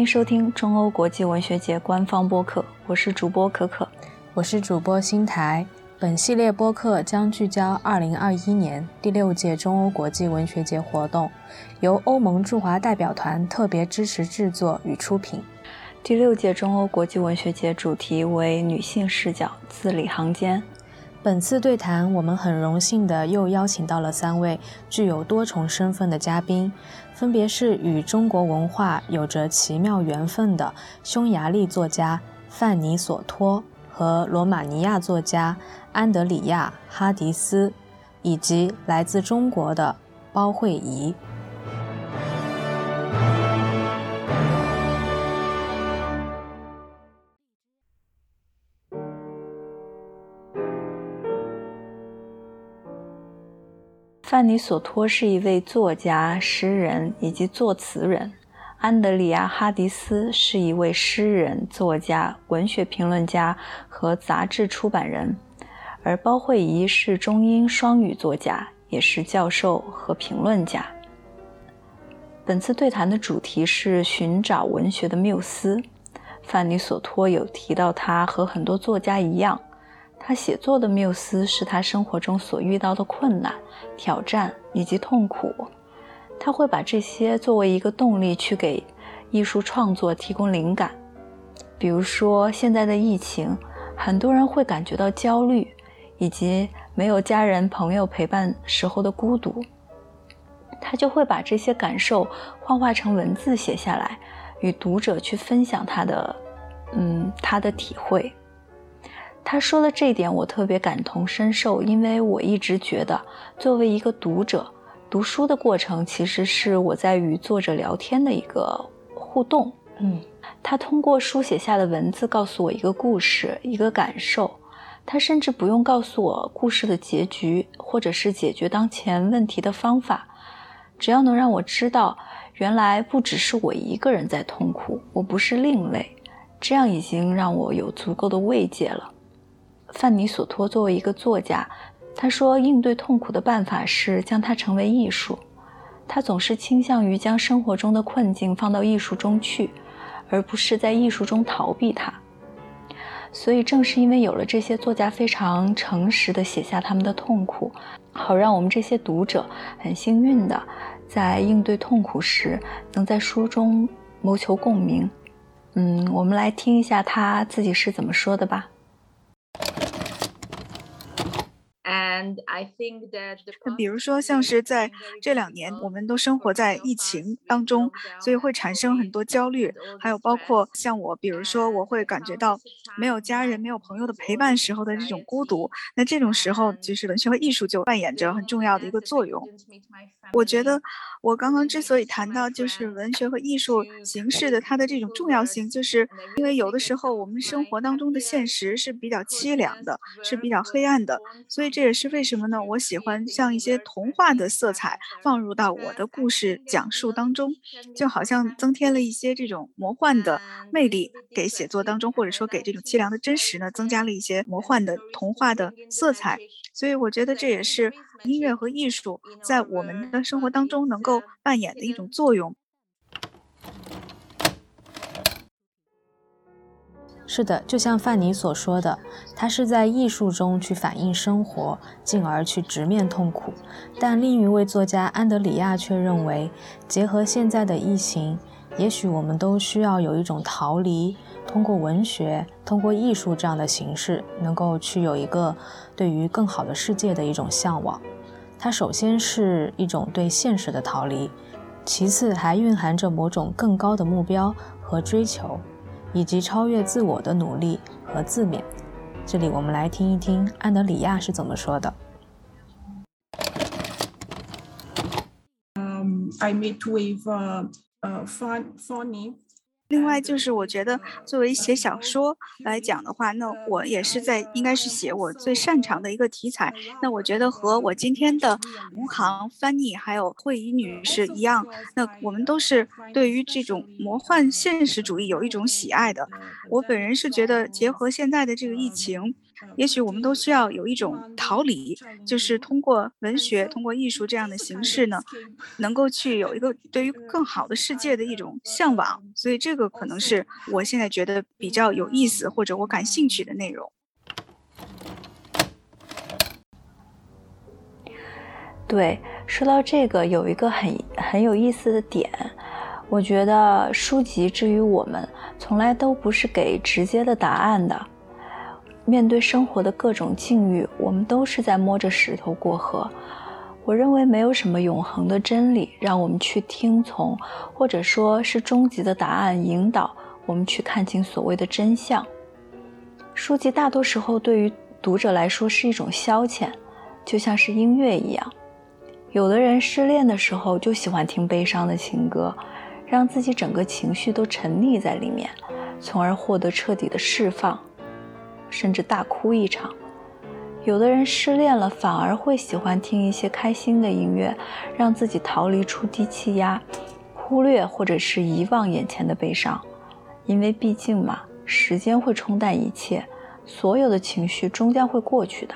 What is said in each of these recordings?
欢迎收听中欧国际文学节官方播客，我是主播可可，我是主播新台。本系列播客将聚焦2021年第六届中欧国际文学节活动，由欧盟驻华代表团特别支持制作与出品。第六届中欧国际文学节主题为女性视角，字里行间。本次对谈，我们很荣幸的又邀请到了三位具有多重身份的嘉宾，分别是与中国文化有着奇妙缘分的匈牙利作家范尼索托和罗马尼亚作家安德里亚哈迪斯，以及来自中国的包惠仪。范尼索托是一位作家、诗人以及作词人，安德里亚·哈迪斯是一位诗人、作家、文学评论家和杂志出版人，而包慧怡是中英双语作家，也是教授和评论家。本次对谈的主题是寻找文学的缪斯。范尼索托有提到，他和很多作家一样。他写作的缪斯是他生活中所遇到的困难、挑战以及痛苦，他会把这些作为一个动力去给艺术创作提供灵感。比如说现在的疫情，很多人会感觉到焦虑，以及没有家人朋友陪伴时候的孤独，他就会把这些感受幻化成文字写下来，与读者去分享他的，嗯，他的体会。他说的这一点，我特别感同身受，因为我一直觉得，作为一个读者，读书的过程其实是我在与作者聊天的一个互动。嗯，他通过书写下的文字告诉我一个故事，一个感受。他甚至不用告诉我故事的结局，或者是解决当前问题的方法，只要能让我知道，原来不只是我一个人在痛苦，我不是另类，这样已经让我有足够的慰藉了。范尼索托作为一个作家，他说应对痛苦的办法是将它成为艺术。他总是倾向于将生活中的困境放到艺术中去，而不是在艺术中逃避它。所以，正是因为有了这些作家非常诚实地写下他们的痛苦，好让我们这些读者很幸运的在应对痛苦时，能在书中谋求共鸣。嗯，我们来听一下他自己是怎么说的吧。那比如说，像是在这两年，我们都生活在疫情当中，所以会产生很多焦虑。还有包括像我，比如说，我会感觉到没有家人、没有朋友的陪伴时候的这种孤独。那这种时候，就是文学和艺术就扮演着很重要的一个作用。我觉得，我刚刚之所以谈到就是文学和艺术形式的它的这种重要性，就是因为有的时候我们生活当中的现实是比较凄凉的，是比较黑暗的，所以这这也是为什么呢？我喜欢像一些童话的色彩放入到我的故事讲述当中，就好像增添了一些这种魔幻的魅力给写作当中，或者说给这种凄凉的真实呢，增加了一些魔幻的童话的色彩。所以我觉得这也是音乐和艺术在我们的生活当中能够扮演的一种作用。是的，就像范尼所说的，他是在艺术中去反映生活，进而去直面痛苦。但另一位作家安德里亚却认为，结合现在的疫情，也许我们都需要有一种逃离，通过文学、通过艺术这样的形式，能够去有一个对于更好的世界的一种向往。它首先是一种对现实的逃离，其次还蕴含着某种更高的目标和追求。以及超越自我的努力和自勉。这里我们来听一听安德里亚是怎么说的。Um, I met with uh, uh, Fanny. 另外就是，我觉得作为写小说来讲的话，那我也是在应该是写我最擅长的一个题材。那我觉得和我今天的同行翻译还有慧怡女士一样，那我们都是对于这种魔幻现实主义有一种喜爱的。我本人是觉得，结合现在的这个疫情。也许我们都需要有一种逃离，就是通过文学、通过艺术这样的形式呢，能够去有一个对于更好的世界的一种向往。所以这个可能是我现在觉得比较有意思或者我感兴趣的内容。对，说到这个，有一个很很有意思的点，我觉得书籍之于我们，从来都不是给直接的答案的。面对生活的各种境遇，我们都是在摸着石头过河。我认为没有什么永恒的真理让我们去听从，或者说是终极的答案引导我们去看清所谓的真相。书籍大多时候对于读者来说是一种消遣，就像是音乐一样。有的人失恋的时候就喜欢听悲伤的情歌，让自己整个情绪都沉溺在里面，从而获得彻底的释放，甚至大哭一场。有的人失恋了，反而会喜欢听一些开心的音乐，让自己逃离出低气压，忽略或者是遗忘眼前的悲伤，因为毕竟嘛，时间会冲淡一切，所有的情绪终将会过去的。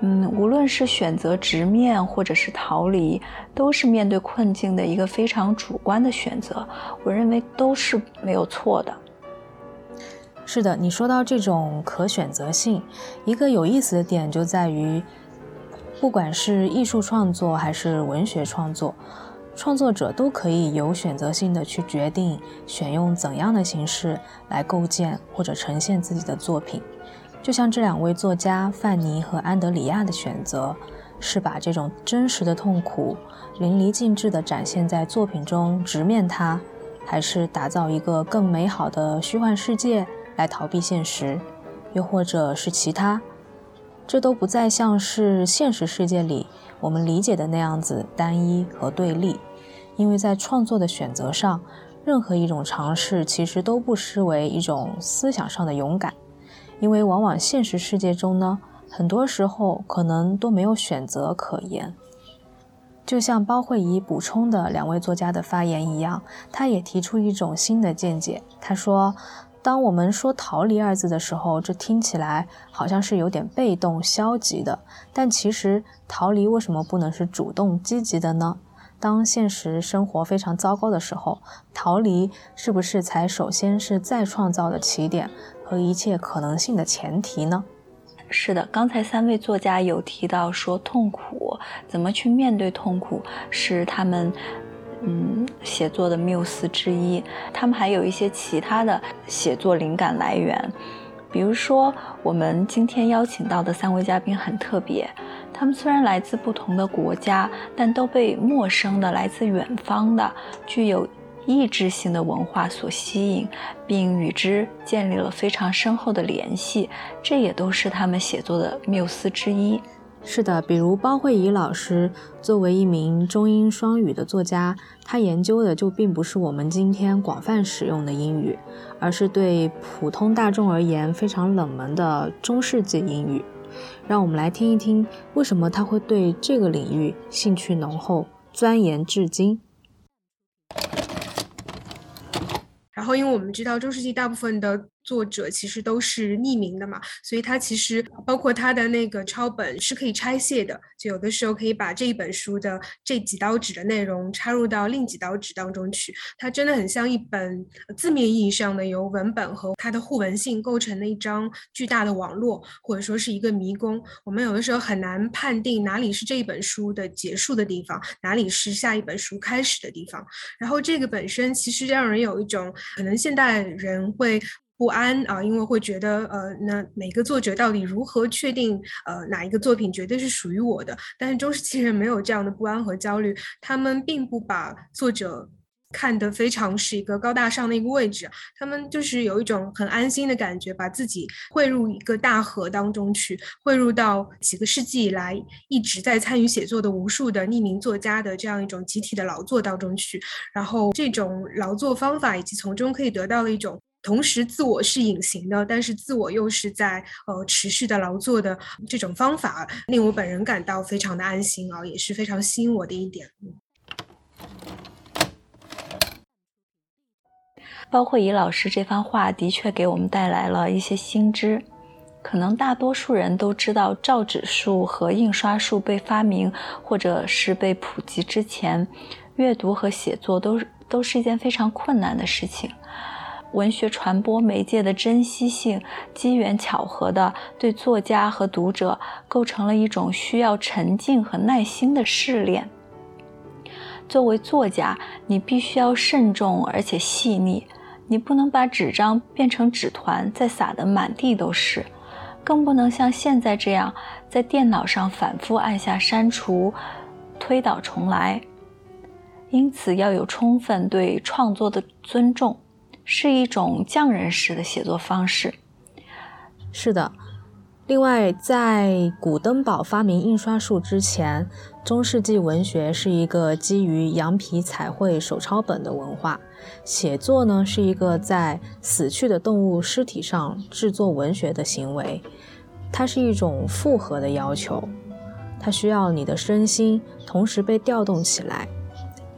嗯，无论是选择直面或者是逃离，都是面对困境的一个非常主观的选择。我认为都是没有错的。是的，你说到这种可选择性，一个有意思的点就在于，不管是艺术创作还是文学创作，创作者都可以有选择性的去决定选用怎样的形式来构建或者呈现自己的作品。就像这两位作家范尼和安德里亚的选择，是把这种真实的痛苦淋漓尽致地展现在作品中，直面它，还是打造一个更美好的虚幻世界来逃避现实，又或者是其他？这都不再像是现实世界里我们理解的那样子单一和对立，因为在创作的选择上，任何一种尝试其实都不失为一种思想上的勇敢。因为往往现实世界中呢，很多时候可能都没有选择可言。就像包慧怡补充的两位作家的发言一样，他也提出一种新的见解。他说：“当我们说‘逃离’二字的时候，这听起来好像是有点被动消极的。但其实，逃离为什么不能是主动积极的呢？当现实生活非常糟糕的时候，逃离是不是才首先是再创造的起点？”和一切可能性的前提呢？是的，刚才三位作家有提到说，痛苦怎么去面对痛苦是他们嗯写作的缪斯之一。他们还有一些其他的写作灵感来源，比如说我们今天邀请到的三位嘉宾很特别，他们虽然来自不同的国家，但都被陌生的来自远方的具有。意志性的文化所吸引，并与之建立了非常深厚的联系，这也都是他们写作的缪斯之一。是的，比如包慧怡老师作为一名中英双语的作家，他研究的就并不是我们今天广泛使用的英语，而是对普通大众而言非常冷门的中世纪英语。让我们来听一听，为什么他会对这个领域兴趣浓厚，钻研至今。然后，因为我们知道中世纪大部分的。作者其实都是匿名的嘛，所以他其实包括他的那个抄本是可以拆卸的，就有的时候可以把这一本书的这几刀纸的内容插入到另几刀纸当中去。它真的很像一本字面意义上的由文本和它的互文性构成的一张巨大的网络，或者说是一个迷宫。我们有的时候很难判定哪里是这一本书的结束的地方，哪里是下一本书开始的地方。然后这个本身其实让人有一种可能现代人会。不安啊，因为会觉得，呃，那每个作者到底如何确定，呃，哪一个作品绝对是属于我的？但是中世纪人没有这样的不安和焦虑，他们并不把作者看得非常是一个高大上的一个位置，他们就是有一种很安心的感觉，把自己汇入一个大河当中去，汇入到几个世纪以来一直在参与写作的无数的匿名作家的这样一种集体的劳作当中去，然后这种劳作方法以及从中可以得到的一种。同时，自我是隐形的，但是自我又是在呃持续的劳作的这种方法，令我本人感到非常的安心啊，也是非常吸引我的一点。包括尹老师这番话，的确给我们带来了一些新知。可能大多数人都知道，造纸术和印刷术被发明或者是被普及之前，阅读和写作都是都是一件非常困难的事情。文学传播媒介的珍惜性，机缘巧合的对作家和读者构成了一种需要沉静和耐心的试炼。作为作家，你必须要慎重而且细腻，你不能把纸张变成纸团再撒得满地都是，更不能像现在这样在电脑上反复按下删除、推倒重来。因此，要有充分对创作的尊重。是一种匠人式的写作方式。是的，另外，在古登堡发明印刷术之前，中世纪文学是一个基于羊皮彩绘手抄本的文化。写作呢，是一个在死去的动物尸体上制作文学的行为，它是一种复合的要求，它需要你的身心同时被调动起来。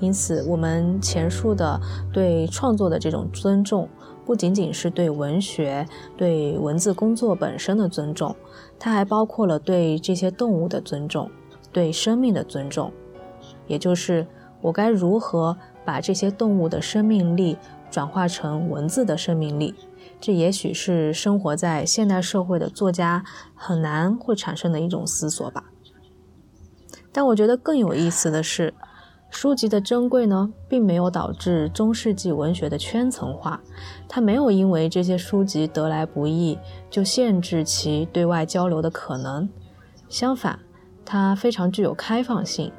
因此，我们前述的对创作的这种尊重，不仅仅是对文学、对文字工作本身的尊重，它还包括了对这些动物的尊重，对生命的尊重。也就是我该如何把这些动物的生命力转化成文字的生命力？这也许是生活在现代社会的作家很难会产生的一种思索吧。但我觉得更有意思的是。书籍的珍贵呢，并没有导致中世纪文学的圈层化，它没有因为这些书籍得来不易就限制其对外交流的可能。相反，它非常具有开放性，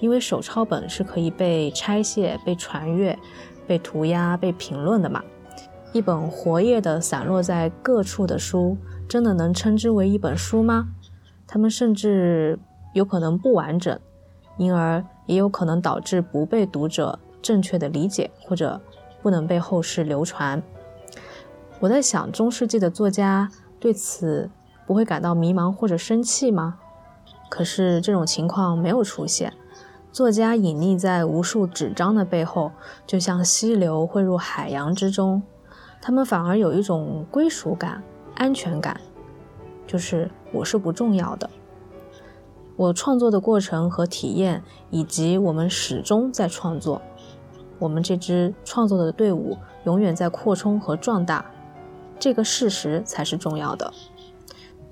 因为手抄本是可以被拆卸、被传阅、被涂鸦、被评论的嘛。一本活页的散落在各处的书，真的能称之为一本书吗？它们甚至有可能不完整，因而。也有可能导致不被读者正确的理解，或者不能被后世流传。我在想，中世纪的作家对此不会感到迷茫或者生气吗？可是这种情况没有出现。作家隐匿在无数纸张的背后，就像溪流汇入海洋之中，他们反而有一种归属感、安全感，就是我是不重要的。我创作的过程和体验，以及我们始终在创作，我们这支创作的队伍永远在扩充和壮大，这个事实才是重要的。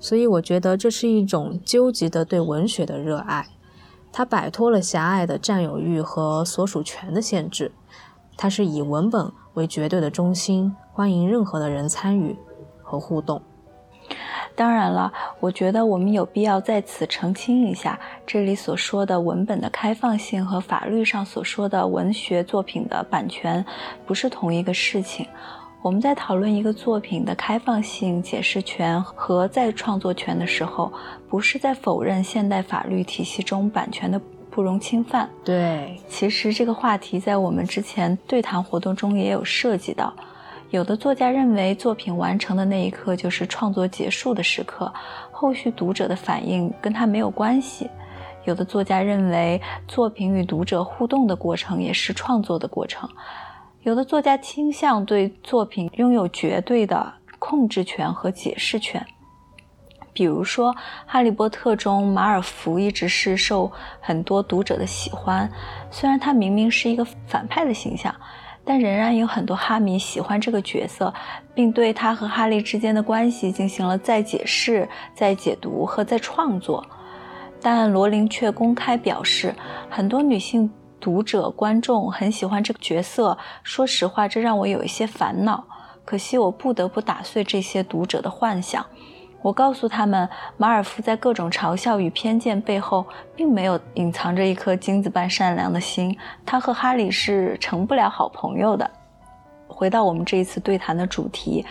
所以，我觉得这是一种究极的对文学的热爱，它摆脱了狭隘的占有欲和所属权的限制，它是以文本为绝对的中心，欢迎任何的人参与和互动。当然了，我觉得我们有必要在此澄清一下，这里所说的文本的开放性和法律上所说的文学作品的版权不是同一个事情。我们在讨论一个作品的开放性、解释权和再创作权的时候，不是在否认现代法律体系中版权的不容侵犯。对，其实这个话题在我们之前对谈活动中也有涉及到。有的作家认为，作品完成的那一刻就是创作结束的时刻，后续读者的反应跟他没有关系。有的作家认为，作品与读者互动的过程也是创作的过程。有的作家倾向对作品拥有绝对的控制权和解释权。比如说，《哈利波特》中马尔福一直是受很多读者的喜欢，虽然他明明是一个反派的形象。但仍然有很多哈迷喜欢这个角色，并对他和哈利之间的关系进行了再解释、再解读和再创作。但罗琳却公开表示，很多女性读者、观众很喜欢这个角色。说实话，这让我有一些烦恼。可惜我不得不打碎这些读者的幻想。我告诉他们，马尔福在各种嘲笑与偏见背后，并没有隐藏着一颗金子般善良的心。他和哈利是成不了好朋友的。回到我们这一次对谈的主题，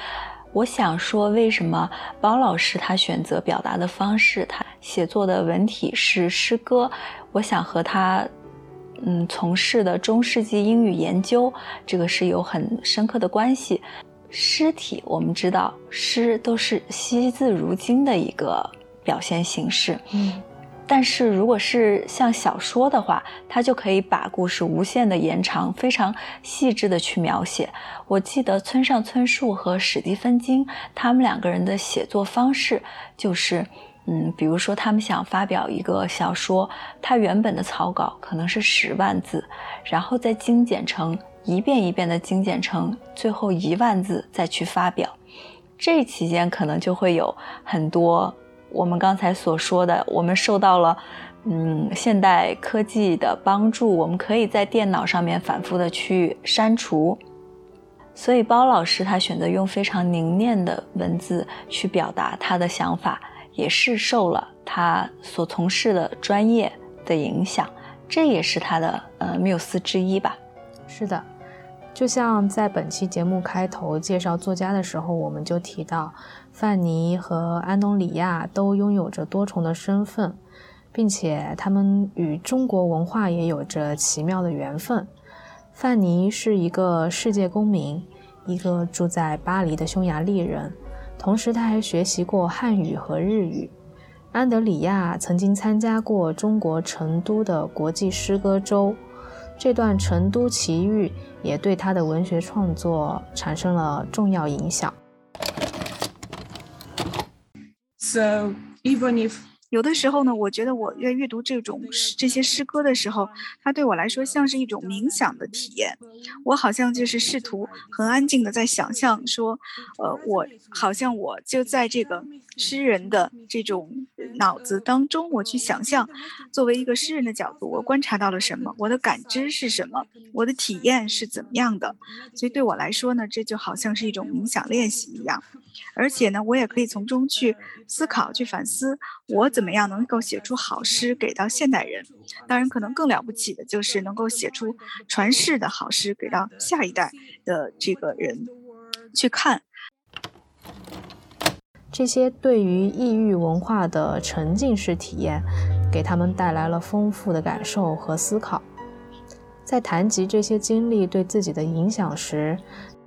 我想说，为什么包老师他选择表达的方式，他写作的文体是诗歌？我想和他，嗯，从事的中世纪英语研究，这个是有很深刻的关系。诗体，我们知道诗都是惜字如金的一个表现形式。嗯，但是如果是像小说的话，它就可以把故事无限的延长，非常细致的去描写。我记得村上春树和史蒂芬金他们两个人的写作方式就是，嗯，比如说他们想发表一个小说，它原本的草稿可能是十万字，然后再精简成一遍一遍的精简成最后一万字再去发表，这期间可能就会有很多。我们刚才所说的，我们受到了，嗯，现代科技的帮助，我们可以在电脑上面反复的去删除，所以包老师他选择用非常凝练的文字去表达他的想法，也是受了他所从事的专业的影响，这也是他的呃缪斯之一吧。是的。就像在本期节目开头介绍作家的时候，我们就提到，范尼和安东里亚都拥有着多重的身份，并且他们与中国文化也有着奇妙的缘分。范尼是一个世界公民，一个住在巴黎的匈牙利人，同时他还学习过汉语和日语。安德里亚曾经参加过中国成都的国际诗歌周。这段成都奇遇也对他的文学创作产生了重要影响。So even if 有的时候呢，我觉得我在阅读这种这些诗歌的时候，它对我来说像是一种冥想的体验。我好像就是试图很安静的在想象说，呃，我好像我就在这个诗人的这种脑子当中，我去想象，作为一个诗人的角度，我观察到了什么，我的感知是什么，我的体验是怎么样的。所以对我来说呢，这就好像是一种冥想练习一样。而且呢，我也可以从中去思考、去反思，我怎么怎么样能够写出好诗给到现代人。当然，可能更了不起的就是能够写出传世的好诗给到下一代的这个人去看。这些对于异域文化的沉浸式体验，给他们带来了丰富的感受和思考。在谈及这些经历对自己的影响时，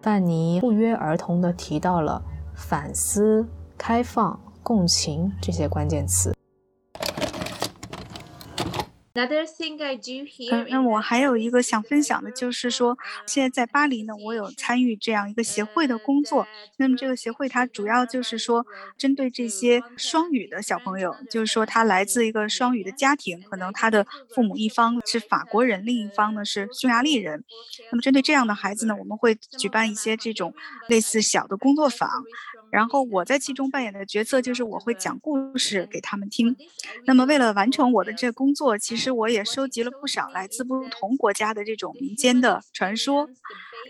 范尼不约而同地提到了。反思、开放、共情这些关键词。嗯，那我还有一个想分享的，就是说，现在在巴黎呢，我有参与这样一个协会的工作。那么这个协会它主要就是说，针对这些双语的小朋友，就是说他来自一个双语的家庭，可能他的父母一方是法国人，另一方呢是匈牙利人。那么针对这样的孩子呢，我们会举办一些这种类似小的工作坊。然后我在其中扮演的角色就是我会讲故事给他们听。那么为了完成我的这工作，其实我也收集了不少来自不同国家的这种民间的传说。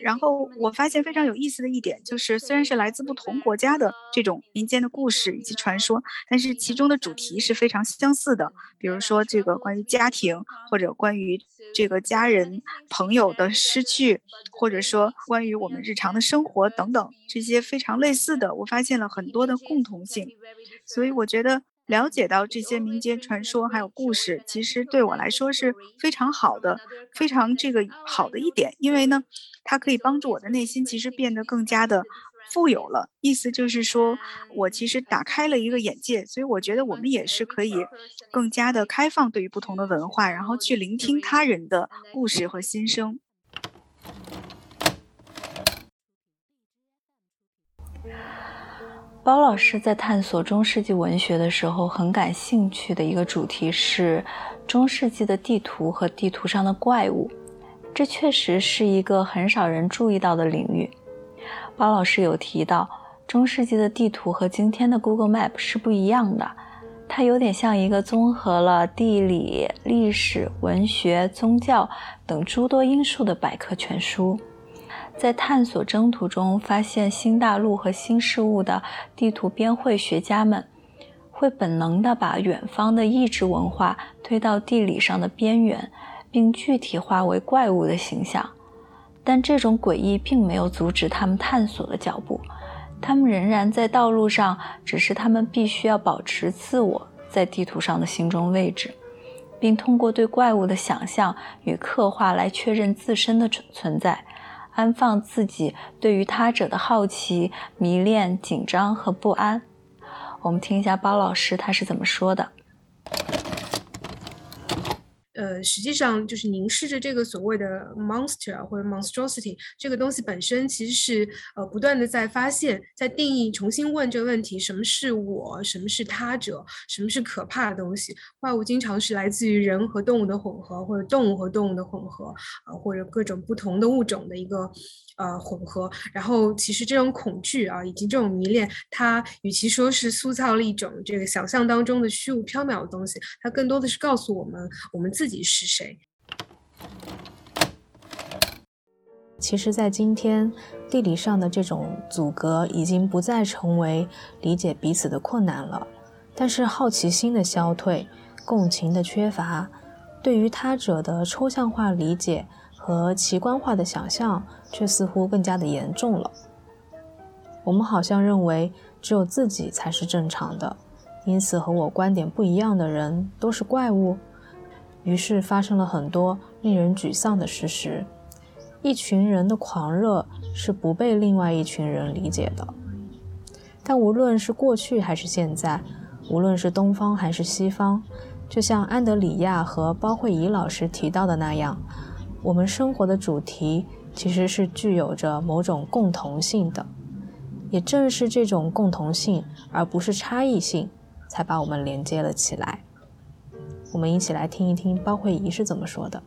然后我发现非常有意思的一点就是，虽然是来自不同国家的这种民间的故事以及传说，但是其中的主题是非常相似的。比如说这个关于家庭，或者关于这个家人朋友的失去，或者说关于我们日常的生活等等这些非常类似的，我发现了很多的共同性。所以我觉得。了解到这些民间传说还有故事，其实对我来说是非常好的，非常这个好的一点，因为呢，它可以帮助我的内心其实变得更加的富有了。意思就是说我其实打开了一个眼界，所以我觉得我们也是可以更加的开放对于不同的文化，然后去聆听他人的故事和心声。包老师在探索中世纪文学的时候，很感兴趣的一个主题是中世纪的地图和地图上的怪物。这确实是一个很少人注意到的领域。包老师有提到，中世纪的地图和今天的 Google Map 是不一样的，它有点像一个综合了地理、历史、文学、宗教等诸多因素的百科全书。在探索征途中发现新大陆和新事物的地图编绘学家们，会本能地把远方的异质文化推到地理上的边缘，并具体化为怪物的形象。但这种诡异并没有阻止他们探索的脚步，他们仍然在道路上，只是他们必须要保持自我在地图上的心中位置，并通过对怪物的想象与刻画来确认自身的存存在。安放自己对于他者的好奇、迷恋、紧张和不安。我们听一下包老师他是怎么说的。呃，实际上就是凝视着这个所谓的 monster 或者 monstrosity 这个东西本身，其实是呃不断的在发现，在定义，重新问这个问题：什么是我？什么是他者？什么是可怕的东西？怪物经常是来自于人和动物的混合，或者动物和动物的混合，啊，或者各种不同的物种的一个。呃，混合，然后其实这种恐惧啊，以及这种迷恋，它与其说是塑造了一种这个想象当中的虚无缥缈的东西，它更多的是告诉我们我们自己是谁。其实，在今天，地理上的这种阻隔已经不再成为理解彼此的困难了，但是好奇心的消退，共情的缺乏，对于他者的抽象化理解。和奇观化的想象却似乎更加的严重了。我们好像认为只有自己才是正常的，因此和我观点不一样的人都是怪物。于是发生了很多令人沮丧的事实。一群人的狂热是不被另外一群人理解的。但无论是过去还是现在，无论是东方还是西方，就像安德里亚和包慧怡老师提到的那样。我们生活的主题其实是具有着某种共同性的，也正是这种共同性，而不是差异性，才把我们连接了起来。我们一起来听一听包慧仪是怎么说的。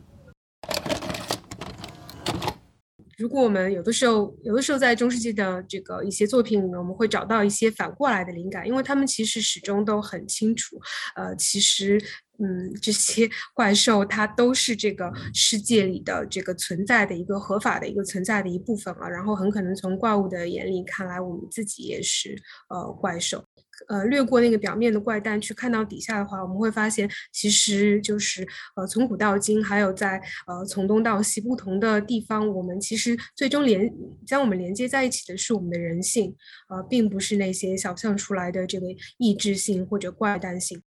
如果我们有的时候，有的时候在中世纪的这个一些作品里面，我们会找到一些反过来的灵感，因为他们其实始终都很清楚，呃，其实。嗯，这些 怪兽它都是这个世界里的这个存在的一个合法的一个存在的一部分啊。然后很可能从怪物的眼里看来，我们自己也是呃怪兽。呃，略过那个表面的怪诞，去看到底下的话，我们会发现，其实就是呃从古到今，还有在呃从东到西不同的地方，我们其实最终连将我们连接在一起的是我们的人性，呃，并不是那些想象出来的这个意志性或者怪诞性。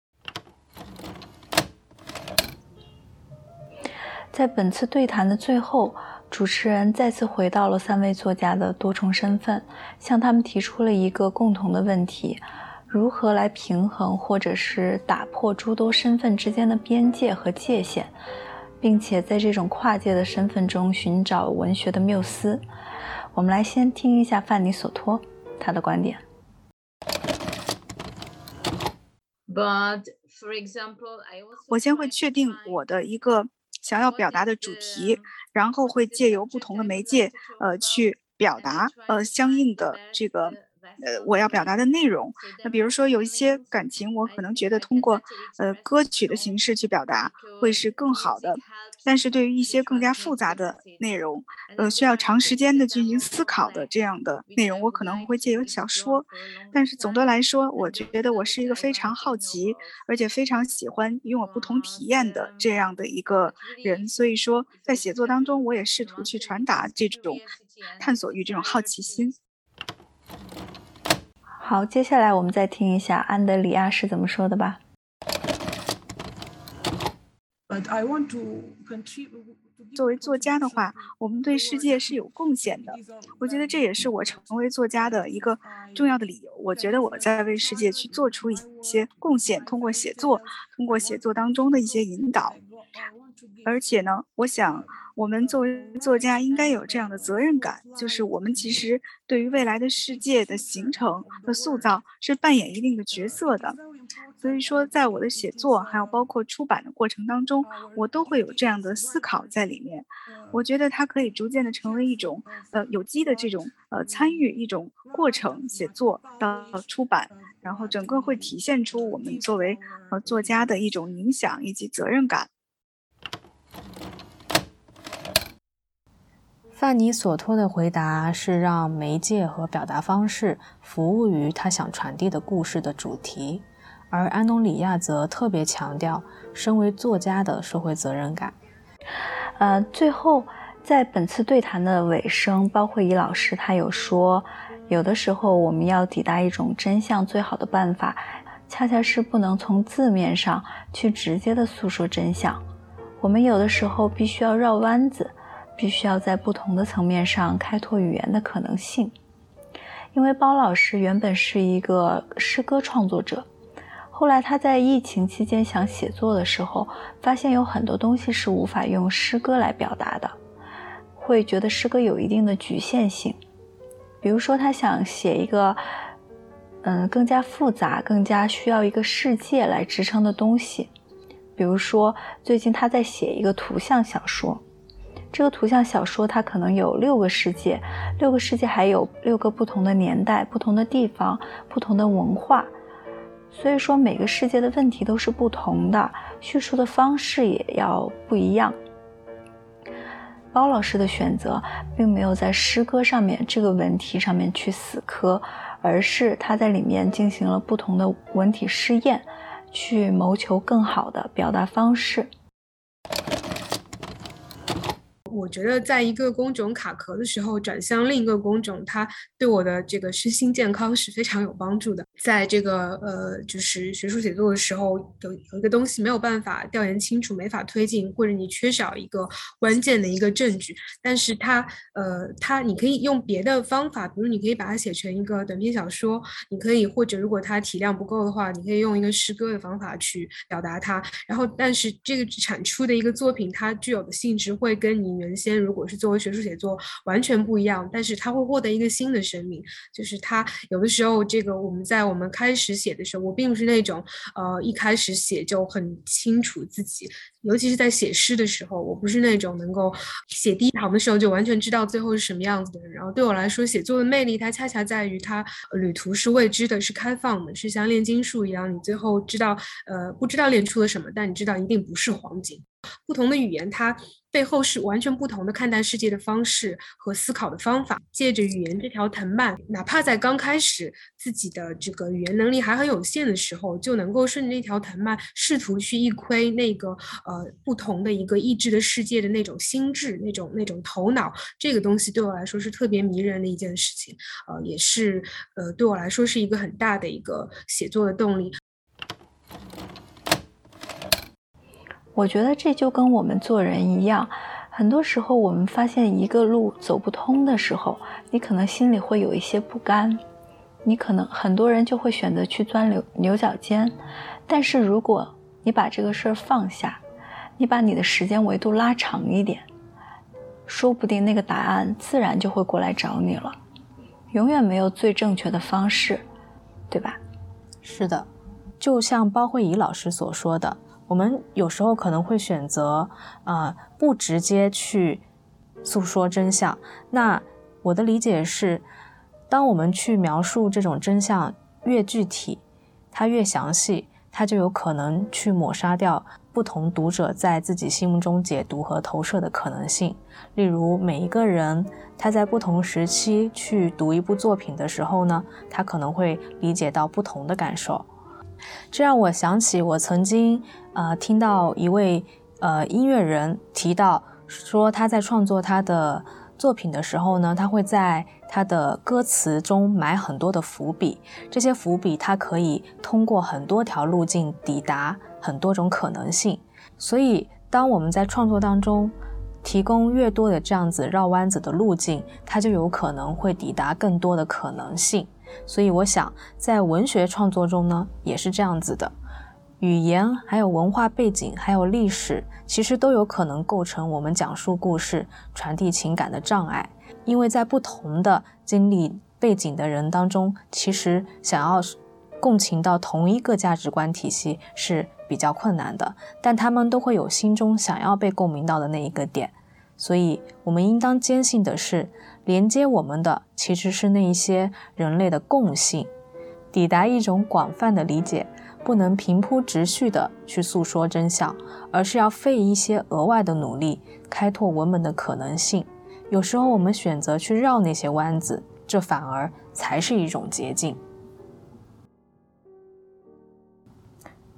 在本次对谈的最后，主持人再次回到了三位作家的多重身份，向他们提出了一个共同的问题：如何来平衡或者是打破诸多身份之间的边界和界限，并且在这种跨界的身份中寻找文学的缪斯。我们来先听一下范尼索托他的观点。But for example, I 我先会确定我的一个。想要表达的主题，然后会借由不同的媒介，呃，去表达呃相应的这个。呃，我要表达的内容，那比如说有一些感情，我可能觉得通过呃歌曲的形式去表达会是更好的。但是对于一些更加复杂的内容，呃，需要长时间的进行思考的这样的内容，我可能会借由小说。但是总的来说，我觉得我是一个非常好奇，而且非常喜欢拥有不同体验的这样的一个人。所以说，在写作当中，我也试图去传达这种探索欲、这种好奇心。好，接下来我们再听一下安德里亚是怎么说的吧。作为作家的话，我们对世界是有贡献的。我觉得这也是我成为作家的一个重要的理由。我觉得我在为世界去做出一些贡献，通过写作，通过写作当中的一些引导。而且呢，我想我们作为作家应该有这样的责任感，就是我们其实对于未来的世界的形成和塑造是扮演一定的角色的。所以说，在我的写作还有包括出版的过程当中，我都会有这样的思考在里面。我觉得它可以逐渐的成为一种呃有机的这种呃参与一种过程，写作到出版，然后整个会体现出我们作为呃作家的一种影响以及责任感。范尼索托的回答是让媒介和表达方式服务于他想传递的故事的主题，而安东里亚则特别强调身为作家的社会责任感。呃，最后在本次对谈的尾声，包括怡老师他有说，有的时候我们要抵达一种真相，最好的办法，恰恰是不能从字面上去直接的诉说真相，我们有的时候必须要绕弯子。必须要在不同的层面上开拓语言的可能性，因为包老师原本是一个诗歌创作者，后来他在疫情期间想写作的时候，发现有很多东西是无法用诗歌来表达的，会觉得诗歌有一定的局限性。比如说，他想写一个，嗯，更加复杂、更加需要一个世界来支撑的东西。比如说，最近他在写一个图像小说，这个图像小说它可能有六个世界，六个世界还有六个不同的年代、不同的地方、不同的文化。所以说，每个世界的问题都是不同的，叙述的方式也要不一样。包老师的选择并没有在诗歌上面这个文题上面去死磕，而是他在里面进行了不同的文体试验，去谋求更好的表达方式。我觉得，在一个工种卡壳的时候，转向另一个工种，它对我的这个身心健康是非常有帮助的。在这个呃，就是学术写作的时候，有有一个东西没有办法调研清楚，没法推进，或者你缺少一个关键的一个证据，但是它呃，它你可以用别的方法，比如你可以把它写成一个短篇小说，你可以或者如果它体量不够的话，你可以用一个诗歌的方法去表达它。然后，但是这个产出的一个作品，它具有的性质会跟你。原先如果是作为学术写作完全不一样，但是它会获得一个新的生命。就是它有的时候，这个我们在我们开始写的时候，我并不是那种呃一开始写就很清楚自己，尤其是在写诗的时候，我不是那种能够写第一行的时候就完全知道最后是什么样子的人。然后对我来说，写作的魅力它恰恰在于它旅途是未知的，是开放的，是像炼金术一样，你最后知道呃不知道炼出了什么，但你知道一定不是黄金。不同的语言，它背后是完全不同的看待世界的方式和思考的方法。借着语言这条藤蔓，哪怕在刚开始自己的这个语言能力还很有限的时候，就能够顺着那条藤蔓，试图去一窥那个呃不同的一个意志的世界的那种心智、那种那种头脑。这个东西对我来说是特别迷人的一件事情，呃，也是呃对我来说是一个很大的一个写作的动力。我觉得这就跟我们做人一样，很多时候我们发现一个路走不通的时候，你可能心里会有一些不甘，你可能很多人就会选择去钻牛牛角尖。但是如果你把这个事儿放下，你把你的时间维度拉长一点，说不定那个答案自然就会过来找你了。永远没有最正确的方式，对吧？是的，就像包慧怡老师所说的。我们有时候可能会选择，啊，不直接去诉说真相。那我的理解是，当我们去描述这种真相越具体，它越详细，它就有可能去抹杀掉不同读者在自己心目中解读和投射的可能性。例如，每一个人他在不同时期去读一部作品的时候呢，他可能会理解到不同的感受。这让我想起我曾经。呃，听到一位呃音乐人提到说，他在创作他的作品的时候呢，他会在他的歌词中埋很多的伏笔，这些伏笔他可以通过很多条路径抵达很多种可能性。所以，当我们在创作当中提供越多的这样子绕弯子的路径，它就有可能会抵达更多的可能性。所以，我想在文学创作中呢，也是这样子的。语言、还有文化背景、还有历史，其实都有可能构成我们讲述故事、传递情感的障碍。因为在不同的经历背景的人当中，其实想要共情到同一个价值观体系是比较困难的。但他们都会有心中想要被共鸣到的那一个点。所以，我们应当坚信的是，连接我们的其实是那一些人类的共性，抵达一种广泛的理解。不能平铺直叙的去诉说真相，而是要费一些额外的努力，开拓文本的可能性。有时候我们选择去绕那些弯子，这反而才是一种捷径。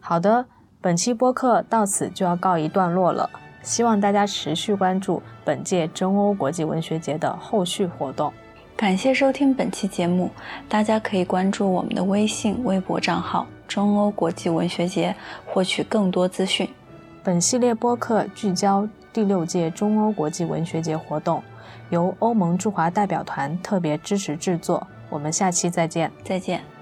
好的，本期播客到此就要告一段落了，希望大家持续关注本届中欧国际文学节的后续活动。感谢收听本期节目，大家可以关注我们的微信、微博账号“中欧国际文学节”，获取更多资讯。本系列播客聚焦第六届中欧国际文学节活动，由欧盟驻华代表团特别支持制作。我们下期再见，再见。